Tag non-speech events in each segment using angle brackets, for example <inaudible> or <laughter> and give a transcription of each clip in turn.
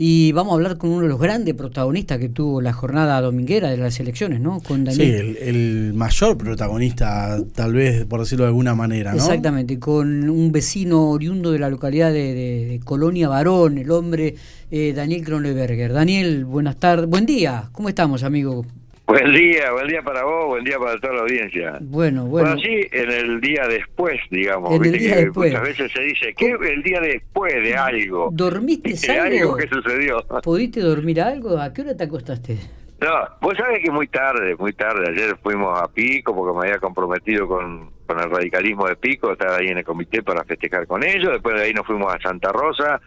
Y vamos a hablar con uno de los grandes protagonistas que tuvo la jornada dominguera de las elecciones, ¿no? Con Daniel. Sí, el, mayor protagonista, tal vez, por decirlo de alguna manera, ¿no? Exactamente, con un vecino oriundo de la localidad de, Colonia Varón, el hombre eh, Daniel Kronleberger. Daniel, buenas tardes, buen día, ¿cómo estamos, amigo? Buen día, buen día para vos, buen día para toda la audiencia. Bueno, bueno. Bueno, sí, en el día después, digamos. En el día después. Muchas veces se dice, ¿qué el día después de algo? ¿Dormiste algo? algo que sucedió. <laughs> ¿Pudiste dormir algo? ¿A qué hora te acostaste? No, vos sabés que muy tarde, muy tarde. Ayer fuimos a Pico porque me había comprometido con, con el radicalismo de Pico, estaba ahí en el comité para festejar con ellos. Después de ahí nos fuimos a Santa Rosa.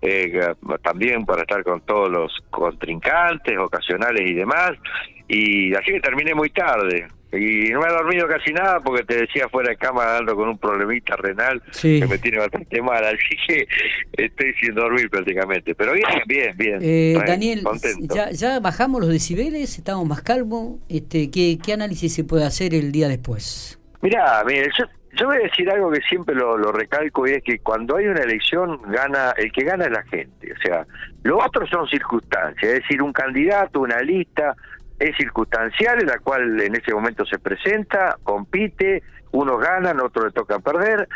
Eh, también para estar con todos los contrincantes ocasionales y demás y así que terminé muy tarde. Y no me he dormido casi nada porque te decía fuera de cama dando con un problemita renal que me tiene bastante mal, así que estoy sin dormir prácticamente. Pero bien, bien, bien. Eh, Daniel, ya, ya bajamos los decibeles, estamos más calmos. Este, ¿qué, ¿Qué análisis se puede hacer el día después? Mirá, mire, yo, yo voy a decir algo que siempre lo, lo recalco y es que cuando hay una elección gana el que gana es la gente. O sea, lo otro son circunstancias, es decir, un candidato, una lista es circunstancial, en la cual en ese momento se presenta, compite, unos ganan, otros le toca perder,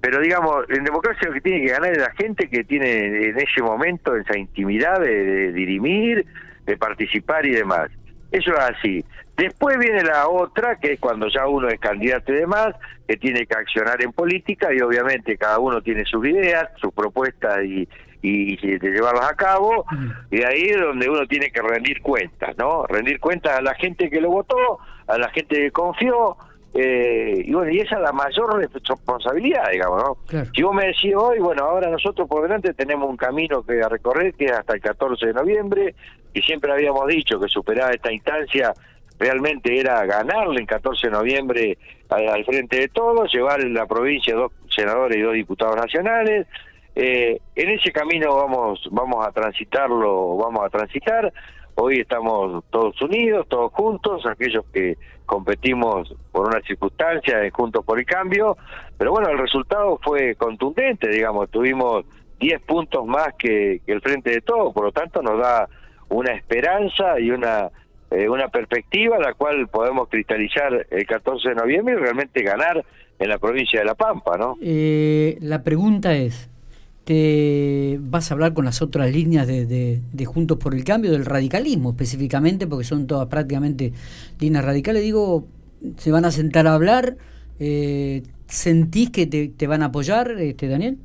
pero digamos, en democracia lo que tiene que ganar es la gente que tiene en ese momento esa intimidad de, dirimir, de participar y demás. Eso es así. Después viene la otra, que es cuando ya uno es candidato y demás, que tiene que accionar en política y obviamente cada uno tiene sus ideas, sus propuestas y, y, de llevarlas a cabo, y ahí es donde uno tiene que rendir cuentas, ¿no? Rendir cuentas a la gente que lo votó, a la gente que confió, eh, y bueno, y esa es la mayor responsabilidad, digamos, ¿no? Si vos me decís hoy, bueno, ahora nosotros por delante tenemos un camino que a recorrer que es hasta el 14 de noviembre, y siempre habíamos dicho que superar esta instancia realmente era ganarle el 14 de noviembre al, al frente de todos, llevar en la provincia dos senadores y dos diputados nacionales, eh, en ese camino vamos, vamos a transitarlo, vamos a transitar. Hoy estamos todos unidos, todos juntos, aquellos que competimos por una circunstancia, eh, juntos por el cambio. Pero bueno, el resultado fue contundente, digamos, tuvimos 10 puntos más que, el frente de todos, por lo tanto nos da una esperanza y una eh, una perspectiva la cual podemos cristalizar el 14 de noviembre y realmente ganar en la provincia de La Pampa, ¿no? la pregunta es, te vas a hablar con las otras líneas de, de, Juntos por el Cambio, del radicalismo específicamente, porque son todas prácticamente líneas radicales. Digo, se van a sentar a hablar. Eh, ¿Sentís que te, van a apoyar, este Daniel?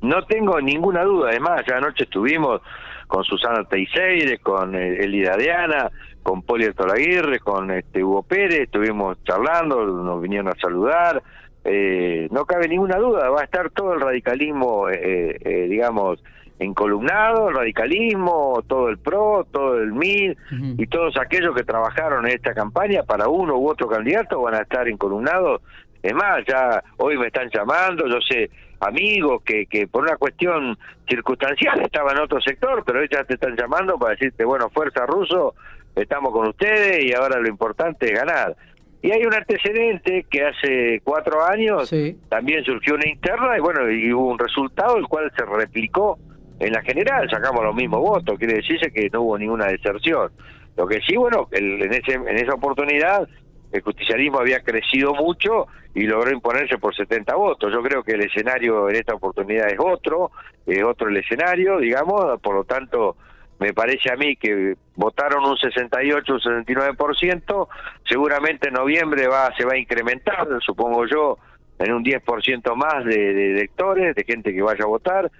No tengo ninguna duda. Además, ya anoche estuvimos con Susana Teixeira, con Elida Diana, con Poli Aguirre, con este Hugo Pérez, estuvimos charlando, nos vinieron a saludar eh, no cabe ninguna duda, va a estar todo el radicalismo, eh, eh, digamos, encolumnado, el radicalismo, todo el PRO, todo el MIR y todos aquellos que trabajaron en esta campaña para uno u otro candidato van a estar encolumnados. Es más, ya hoy me están llamando, yo sé, amigos que, que por una cuestión circunstancial <laughs> estaban en otro sector, pero ellos te están llamando para decirte, bueno, fuerza ruso, estamos con ustedes y ahora lo importante es ganar. Y hay un antecedente que hace cuatro años también surgió una interna y bueno, y hubo un resultado el cual se replicó en la general, sacamos los mismos votos, quiere decirse que no hubo ninguna deserción. Lo que sí, bueno, el, en, ese, en esa oportunidad el justicialismo había crecido mucho y logró imponerse por 70 votos. Yo creo que el escenario en esta oportunidad es otro, es otro el escenario, digamos, por lo tanto me parece a mí que votaron un 68, un 69%, seguramente en noviembre va, se va a incrementar, supongo yo, en un 10% más de, electores, de gente que vaya a votar,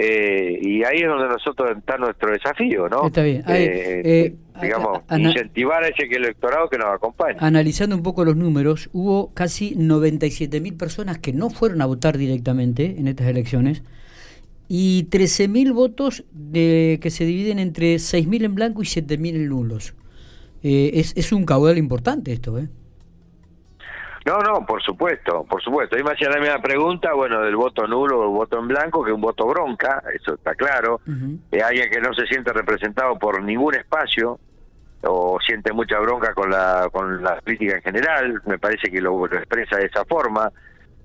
eh, y ahí es donde nosotros está nuestro desafío, ¿no? Está bien. Eh, eh, digamos, incentivar a ese electorado que nos acompañe. Analizando un poco los números, hubo casi 97 mil personas que no fueron a votar directamente en estas elecciones y 13.000 votos de, que se dividen entre 6.000 en blanco y 7.000 en nulos. Eh, es, es un caudal importante esto, ¿eh? No, no, por supuesto, por supuesto. Ahí me hacía la misma pregunta, bueno, del voto nulo o voto en blanco, que un voto bronca, eso está claro. Uh alguien que no se siente representado por ningún espacio o siente mucha bronca con la con la crítica en general, me parece que lo, lo expresa de esa forma,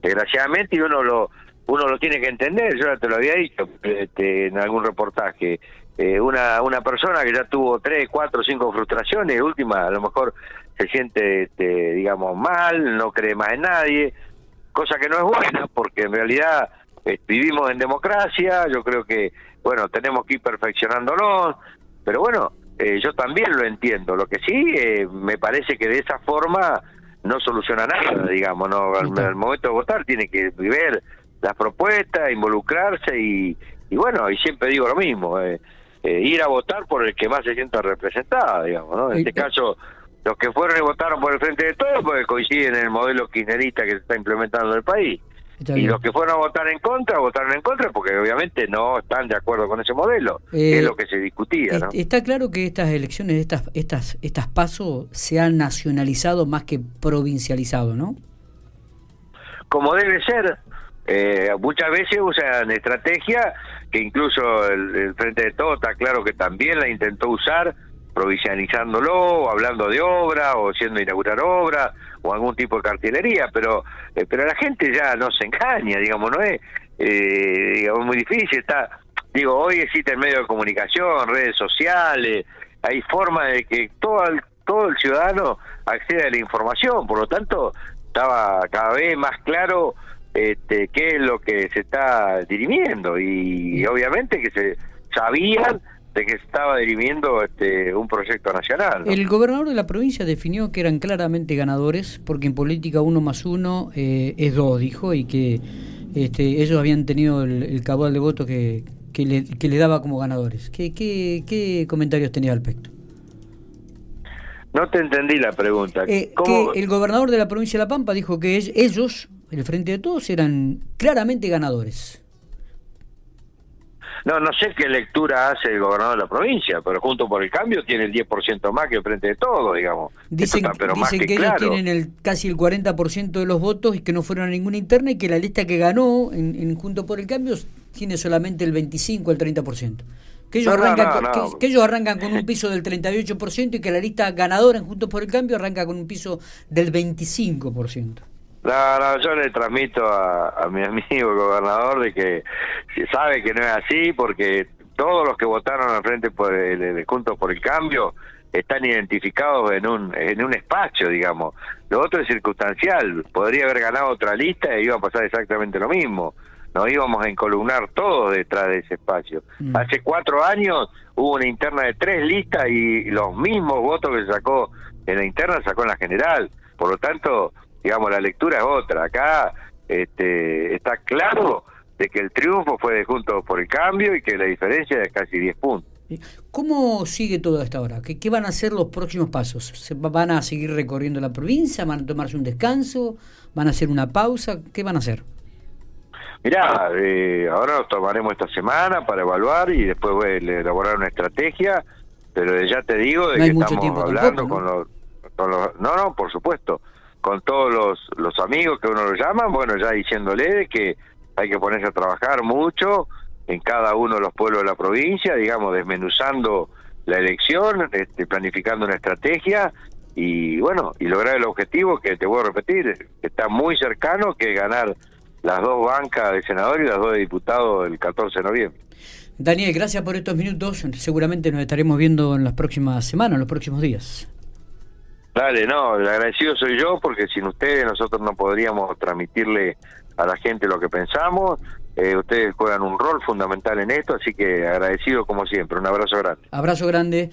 desgraciadamente, y uno lo uno lo tiene que entender, yo ya te lo había dicho este, en algún reportaje, eh, una, una persona que ya tuvo tres, cuatro, cinco frustraciones, última a lo mejor se siente, este, digamos, mal, no cree más en nadie, cosa que no es buena, porque en realidad eh, vivimos en democracia, yo creo que, bueno, tenemos que ir perfeccionándonos, pero bueno, eh, yo también lo entiendo, lo que sí, eh, me parece que de esa forma no soluciona nada, digamos, no al, momento de votar tiene que ver las propuestas, involucrarse y, y bueno, y siempre digo lo mismo, ir a votar por el que más se sienta representado, digamos, ¿no? En este caso los que fueron y votaron por el frente de todos porque coinciden en el modelo kirchnerista que se está implementando en el país. y los que fueron a votar en contra, votaron en contra porque obviamente no están de acuerdo con ese modelo, es eh, lo que se discutía. Está claro que estas elecciones, estas, estas, estas pasos se han nacionalizado más que provincializado, ¿no? Como debe ser, eh, muchas veces usan estrategia que incluso el Frente de Todos está claro que también la intentó usar provincializándolo, o hablando de obra, o siendo inaugurar obra, o algún tipo de cartelería, pero eh, pero la gente ya no se engaña, digamos, no es eh, digamos, muy difícil, está, digo, hoy existe el medio de comunicación, redes sociales, hay forma de que todo el, todo el ciudadano acceda a la información, por lo tanto, estaba cada vez más claro este, qué es lo que se está dirimiendo, y obviamente que se sabían de que estaba dirimiendo este, un proyecto nacional. El gobernador de la provincia definió que eran claramente ganadores, porque en política uno más uno eh, es dos, dijo, y que este, ellos habían tenido el, el cabal de votos que, que, le, que le daba como ganadores. ¿Qué, qué, qué comentarios tenía al respecto? No te entendí la pregunta. Eh, que el gobernador de la provincia de La Pampa dijo que ellos, el frente de todos, eran claramente ganadores. No, no sé qué lectura hace el gobernador de la provincia, pero junto por el cambio tiene el 10% más que frente de todo, digamos. Dicen, pero dicen que, ellos tienen el, casi el 40% de los votos y que no fueron a ninguna interna y que la lista que ganó en, junto por el cambio tiene solamente el 25, el 30%. Que ellos, arrancan con, que, ellos arrancan con un piso del 38% y que la lista ganadora en Juntos por el Cambio arranca con un piso del 25%. No, no, yo le transmito a, mi <laughs> amigo el gobernador de que sabe que no es así porque todos los que votaron al frente por el, Juntos por el Cambio están identificados en un en un espacio, digamos. Lo otro es circunstancial. Podría haber ganado otra lista y iba a pasar exactamente lo mismo. Nos íbamos a encolumnar todos detrás de ese espacio. Mm. Hace cuatro años hubo una interna de tres listas y los mismos votos que sacó en la interna sacó en la general. Por lo tanto, digamos, la lectura es otra. Acá este, está claro de que el triunfo fue de Juntos por el Cambio y que la diferencia es casi 10 puntos. ¿Cómo sigue todo hasta ahora? ¿Qué, ¿Qué, van a ser los próximos pasos? ¿Se ¿Van a seguir recorriendo la provincia? ¿Van a tomarse un descanso? ¿Van a hacer una pausa? ¿Qué van a hacer? Mirá, eh, ahora nos tomaremos esta semana para evaluar y después voy a elaborar una estrategia, pero ya te digo de que estamos hablando con, los, con los... No, no, por supuesto con todos los, los amigos que uno lo llama, bueno, ya diciéndole que hay que ponerse a trabajar mucho en cada uno de los pueblos de la provincia, digamos, desmenuzando la elección, este, planificando una estrategia y bueno, y lograr el objetivo que te voy a repetir, está muy cercano, que ganar las dos bancas de senador y las dos de diputados el 14 de noviembre. Daniel, gracias por estos minutos. Seguramente nos estaremos viendo en las próximas semanas, en los próximos días. Dale, no, agradecido soy yo porque sin ustedes nosotros no podríamos transmitirle a la gente lo que pensamos. Eh, ustedes juegan un rol fundamental en esto, así que agradecido como siempre. Un abrazo grande. Abrazo grande.